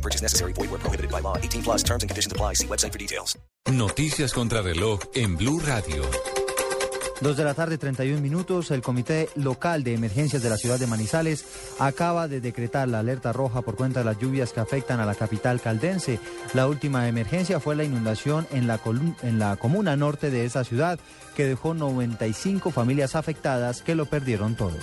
No purchase necessary. Void where prohibited by law. 18 plus terms and conditions apply. See website for details. Noticias contra reloj en Blue Radio. Dos de la tarde, 31 minutos. El Comité Local de Emergencias de la ciudad de Manizales acaba de decretar la alerta roja por cuenta de las lluvias que afectan a la capital caldense. La última emergencia fue la inundación en la, en la comuna norte de esa ciudad, que dejó 95 familias afectadas que lo perdieron todo.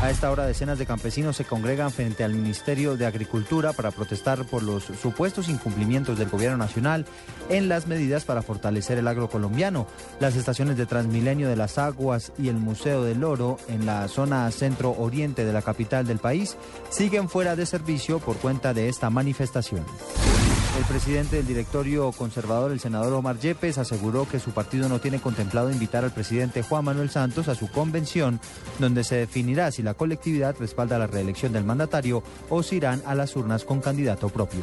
A esta hora decenas de campesinos se congregan frente al Ministerio de Agricultura para protestar por los supuestos incumplimientos del gobierno nacional en las medidas para fortalecer el agro colombiano. Las estaciones de Transmilenio de las Aguas y el Museo del Oro en la zona centro-oriente de la capital del país siguen fuera de servicio por cuenta de esta manifestación. El presidente del directorio conservador, el senador Omar Yepes, aseguró que su partido no tiene contemplado invitar al presidente Juan Manuel Santos a su convención, donde se definirá si la colectividad respalda la reelección del mandatario o si irán a las urnas con candidato propio.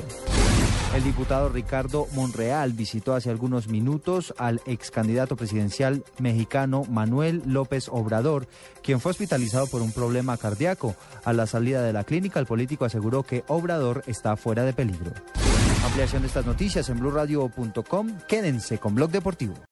El diputado Ricardo Monreal visitó hace algunos minutos al ex candidato presidencial mexicano Manuel López Obrador, quien fue hospitalizado por un problema cardíaco. A la salida de la clínica, el político aseguró que Obrador está fuera de peligro. Ampliación de estas noticias en blurradio.com. Quédense con Blog Deportivo.